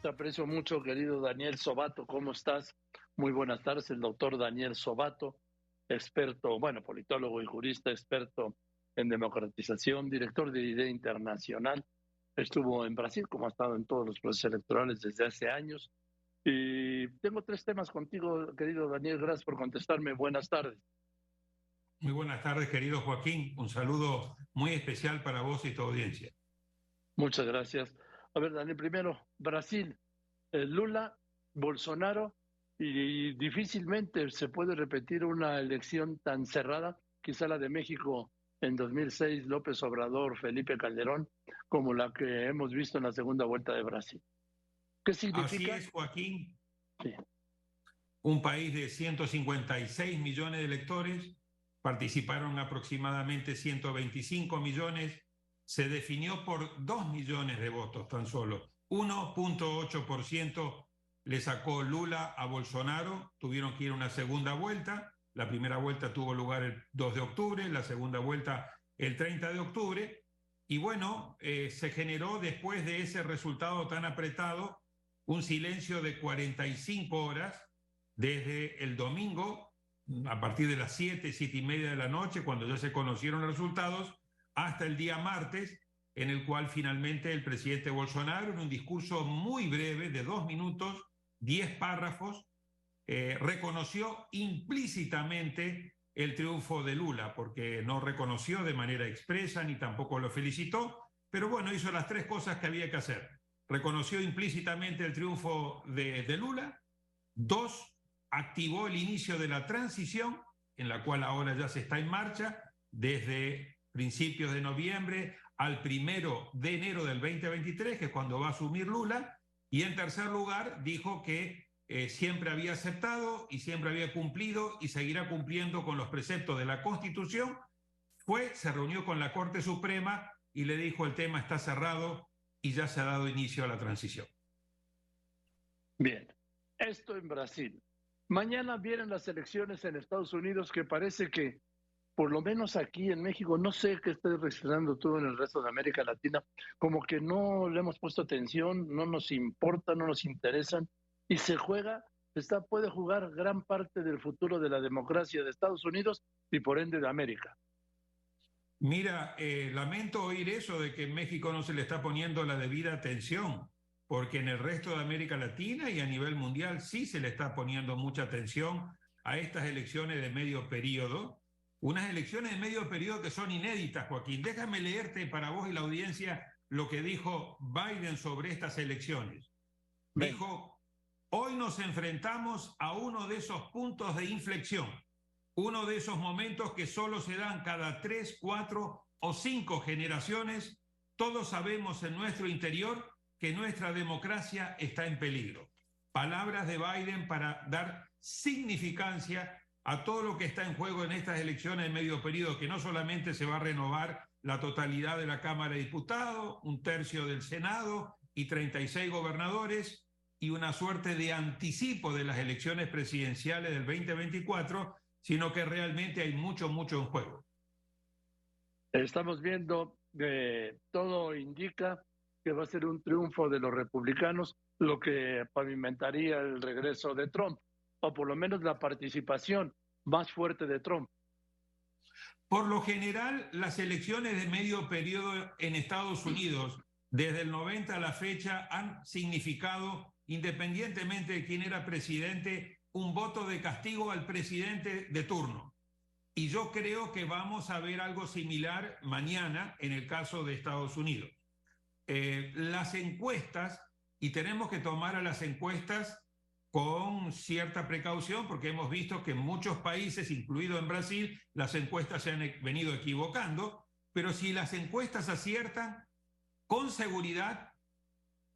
Te aprecio mucho, querido Daniel Sobato. ¿Cómo estás? Muy buenas tardes. El doctor Daniel Sobato, experto, bueno, politólogo y jurista, experto en democratización, director de IDEA Internacional. Estuvo en Brasil, como ha estado en todos los procesos electorales desde hace años. Y tengo tres temas contigo, querido Daniel. Gracias por contestarme. Buenas tardes. Muy buenas tardes, querido Joaquín. Un saludo muy especial para vos y tu audiencia. Muchas gracias. A ver, Daniel, primero, Brasil, eh, Lula, Bolsonaro, y, difícilmente se puede repetir una elección tan cerrada, quizá la de México en 2006, López Obrador, Felipe Calderón, como la que hemos visto en la segunda vuelta de Brasil. ¿Qué significa? Así es, Joaquín. Un país de 156 millones de electores, participaron aproximadamente 125 millones se definió por 2 millones de votos tan solo. 1.8% le sacó Lula a Bolsonaro, tuvieron que ir a una segunda vuelta. La primera vuelta tuvo lugar el 2 de octubre, la segunda vuelta el 30 de octubre. Y bueno, eh, se generó después de ese resultado tan apretado un silencio de 45 horas desde el domingo, a partir de las 7, 7 y media de la noche, cuando ya se conocieron los resultados, hasta el día martes, en el cual finalmente el presidente Bolsonaro, en un discurso muy breve de dos minutos, diez párrafos, eh, reconoció implícitamente el triunfo de Lula, porque no reconoció de manera expresa ni tampoco lo felicitó, pero bueno, hizo las tres cosas que había que hacer. Reconoció implícitamente el triunfo de, de Lula, dos, activó el inicio de la transición, en la cual ahora ya se está en marcha, desde principios de noviembre al primero de enero del 2023, que es cuando va a asumir Lula. Y en tercer lugar, dijo que eh, siempre había aceptado y siempre había cumplido y seguirá cumpliendo con los preceptos de la Constitución. Fue, se reunió con la Corte Suprema y le dijo el tema está cerrado y ya se ha dado inicio a la transición. Bien, esto en Brasil. Mañana vienen las elecciones en Estados Unidos que parece que por lo menos aquí en México, no sé qué estés registrando tú en el resto de América Latina, como que no le hemos puesto atención, no nos importa, no nos interesan, y se juega, está, puede jugar gran parte del futuro de la democracia de Estados Unidos y por ende de América. Mira, eh, lamento oír eso de que en México no se le está poniendo la debida atención, porque en el resto de América Latina y a nivel mundial sí se le está poniendo mucha atención a estas elecciones de medio periodo unas elecciones de medio periodo que son inéditas, Joaquín. Déjame leerte para vos y la audiencia lo que dijo Biden sobre estas elecciones. Dijo, hoy nos enfrentamos a uno de esos puntos de inflexión, uno de esos momentos que solo se dan cada tres, cuatro o cinco generaciones. Todos sabemos en nuestro interior que nuestra democracia está en peligro. Palabras de Biden para dar significancia a todo lo que está en juego en estas elecciones de medio periodo, que no solamente se va a renovar la totalidad de la Cámara de Diputados, un tercio del Senado y 36 gobernadores, y una suerte de anticipo de las elecciones presidenciales del 2024, sino que realmente hay mucho, mucho en juego. Estamos viendo que todo indica que va a ser un triunfo de los republicanos, lo que pavimentaría el regreso de Trump o por lo menos la participación más fuerte de Trump. Por lo general, las elecciones de medio periodo en Estados Unidos, desde el 90 a la fecha, han significado, independientemente de quién era presidente, un voto de castigo al presidente de turno. Y yo creo que vamos a ver algo similar mañana en el caso de Estados Unidos. Eh, las encuestas, y tenemos que tomar a las encuestas con cierta precaución, porque hemos visto que en muchos países, incluido en Brasil, las encuestas se han e-, venido equivocando, pero si las encuestas aciertan, con seguridad,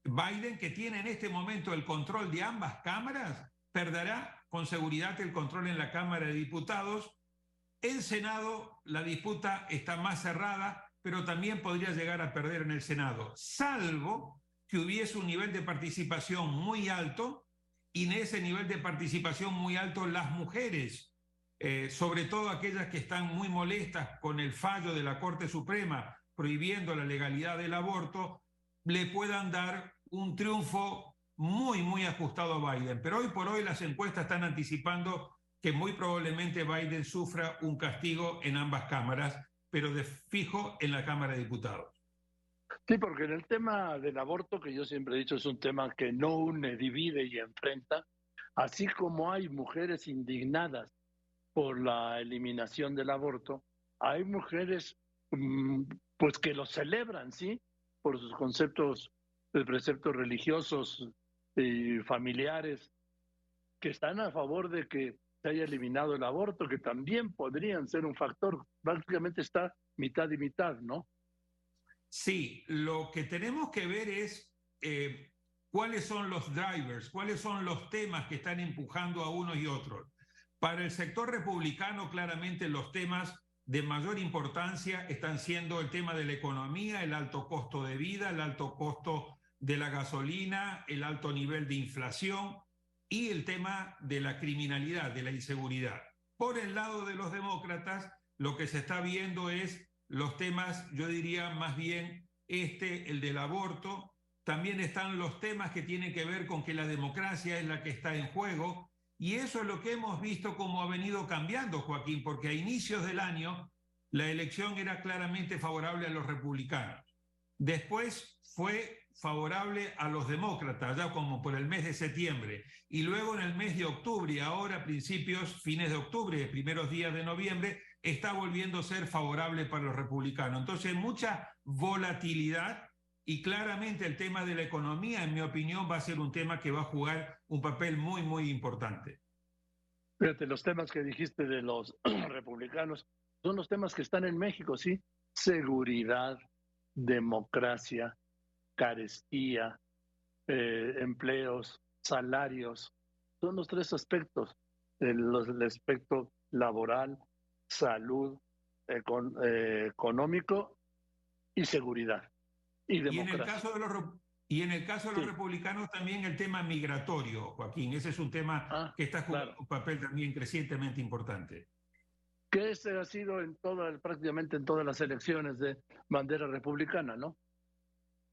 Biden, que tiene en este momento el control de ambas cámaras, perderá con seguridad el control en la Cámara de Diputados. En Senado la disputa está más cerrada, pero también podría llegar a perder en el Senado, salvo que hubiese un nivel de participación muy alto y en ese nivel de participación muy alto las mujeres, eh, sobre todo aquellas que están muy molestas con el fallo de la Corte Suprema prohibiendo la legalidad del aborto, le puedan dar un triunfo muy, muy ajustado a Biden. Pero hoy por hoy las encuestas están anticipando que muy probablemente Biden sufra un castigo en ambas cámaras, pero de fijo en la Cámara de Diputados. Sí, porque en el tema del aborto, que yo siempre he dicho es un tema que no une, divide y enfrenta, así como hay mujeres indignadas por la eliminación del aborto, hay mujeres mm, pues que lo celebran, ¿sí? Por sus conceptos, de preceptos religiosos y familiares, que están a favor de que se haya eliminado el aborto, que también podrían ser un factor. Básicamente está mitad y mitad, ¿no? Sí, lo que tenemos que ver es eh, cuáles son los drivers, cuáles son los temas que están empujando a unos y otros. Para el sector republicano, claramente los temas de mayor importancia están siendo el tema de la economía, el alto costo de vida, el alto costo de la gasolina, el alto nivel de inflación y el tema de la criminalidad, de la inseguridad. Por el lado de los demócratas, lo que se está viendo es los temas, yo diría más bien este, el del aborto. También están los temas que tienen que ver con que la democracia es la que está en juego. Y eso es lo que hemos visto cómo ha venido cambiando, Joaquín, porque a inicios del año la elección era claramente favorable a los republicanos. Después fue favorable a los demócratas, ya como por el mes de septiembre, y luego en el mes de octubre, ahora principios, fines de octubre, primeros días de noviembre, está volviendo a ser favorable para los republicanos. Entonces, mucha volatilidad y claramente el tema de la economía, en mi opinión, va a ser un tema que va a jugar un papel muy, muy importante. Fíjate, los temas que dijiste de los republicanos son los temas que están en México, ¿sí? Seguridad, democracia, carestía, eh, empleos, salarios. Son los tres aspectos. el aspecto laboral, salud, eh, económico y seguridad. Y, y, en el caso de los, y en el caso de los republicanos también el tema migratorio, Joaquín. Ese es un tema ah, que está jugando un papel también crecientemente importante. Que ese ha sido en toda, prácticamente en todas las elecciones de bandera republicana, ¿no?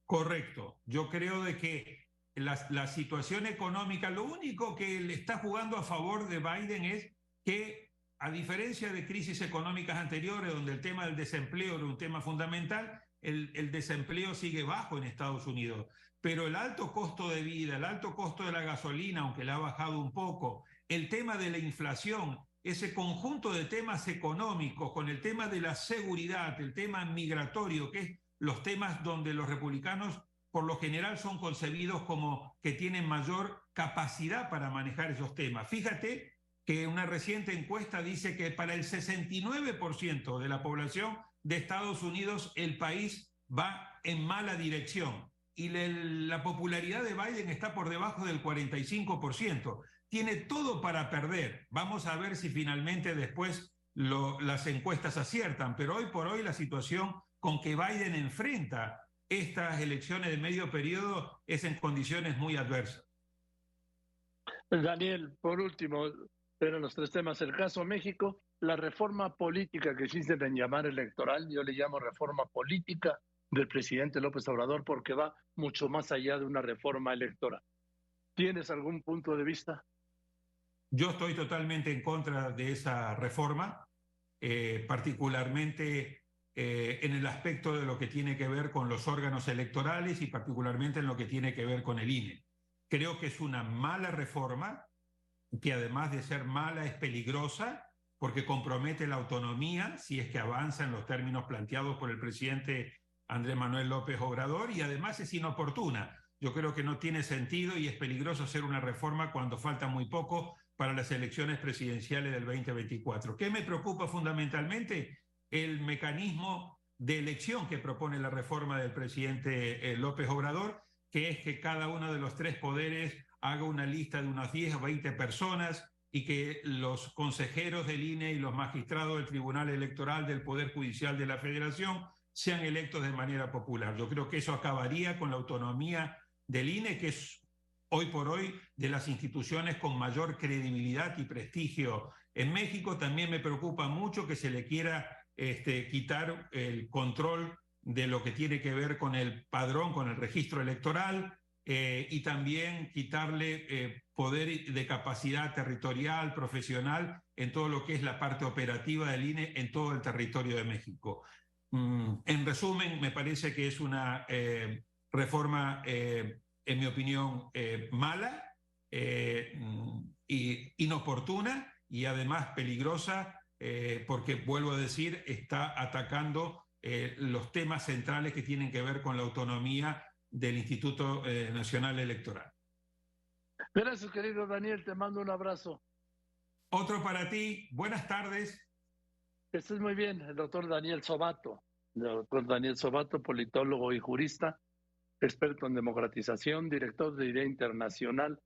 Correcto. Yo creo de que la, la situación económica, lo único que le está jugando a favor de Biden es que a diferencia de crisis económicas anteriores, donde el tema del desempleo era un tema fundamental, el, desempleo sigue bajo en Estados Unidos. Pero el alto costo de vida, el alto costo de la gasolina, aunque le ha bajado un poco, el tema de la inflación, ese conjunto de temas económicos, con el tema de la seguridad, el tema migratorio, que es los temas donde los republicanos por lo general son concebidos como que tienen mayor capacidad para manejar esos temas. Fíjate que una reciente encuesta dice que para el 69% de la población de Estados Unidos el país va en mala dirección y la popularidad de Biden está por debajo del 45%. Tiene todo para perder. Vamos a ver si finalmente después las encuestas aciertan, pero hoy por hoy la situación con que Biden enfrenta estas elecciones de medio periodo es en condiciones muy adversas. Daniel, por último, eran los tres temas. El caso México, la reforma política que existen en llamar electoral, yo le llamo reforma política del presidente López Obrador porque va mucho más allá de una reforma electoral. ¿Tienes algún punto de vista? Yo estoy totalmente en contra de esa reforma, eh, particularmente eh, en el aspecto de lo que tiene que ver con los órganos electorales y particularmente en lo que tiene que ver con el INE. Creo que es una mala reforma que además de ser mala es peligrosa porque compromete la autonomía si es que avanza en los términos planteados por el presidente Andrés Manuel López Obrador y además es inoportuna. Yo creo que no tiene sentido y es peligroso hacer una reforma cuando falta muy poco para las elecciones presidenciales del 2024. ¿Qué me preocupa fundamentalmente? El mecanismo de elección que propone la reforma del presidente eh, López Obrador, que es que cada uno de los tres poderes haga una lista de unas 10 o 20 personas y que los consejeros del INE y los magistrados del Tribunal Electoral del Poder Judicial de la Federación sean electos de manera popular. Yo creo que eso acabaría con la autonomía del INE, que es hoy por hoy de las instituciones con mayor credibilidad y prestigio en México. También me preocupa mucho que se le quiera este, quitar el control de lo que tiene que ver con el padrón, con el registro electoral, eh, y también quitarle eh, poder de capacidad territorial, profesional, en todo lo que es la parte operativa del INE en todo el territorio de México. Mm, en resumen, me parece que es una eh, reforma, en mi opinión, mala, y inoportuna y además peligrosa, porque, vuelvo a decir, está atacando los temas centrales que tienen que ver con la autonomía del Instituto eh, Nacional Electoral. Gracias, querido Daniel. Te mando un abrazo. Otro para ti. Buenas tardes. Estés muy bien, el doctor Daniel Sobato. El doctor Daniel Sobato, politólogo y jurista, experto en democratización, director de Idea Internacional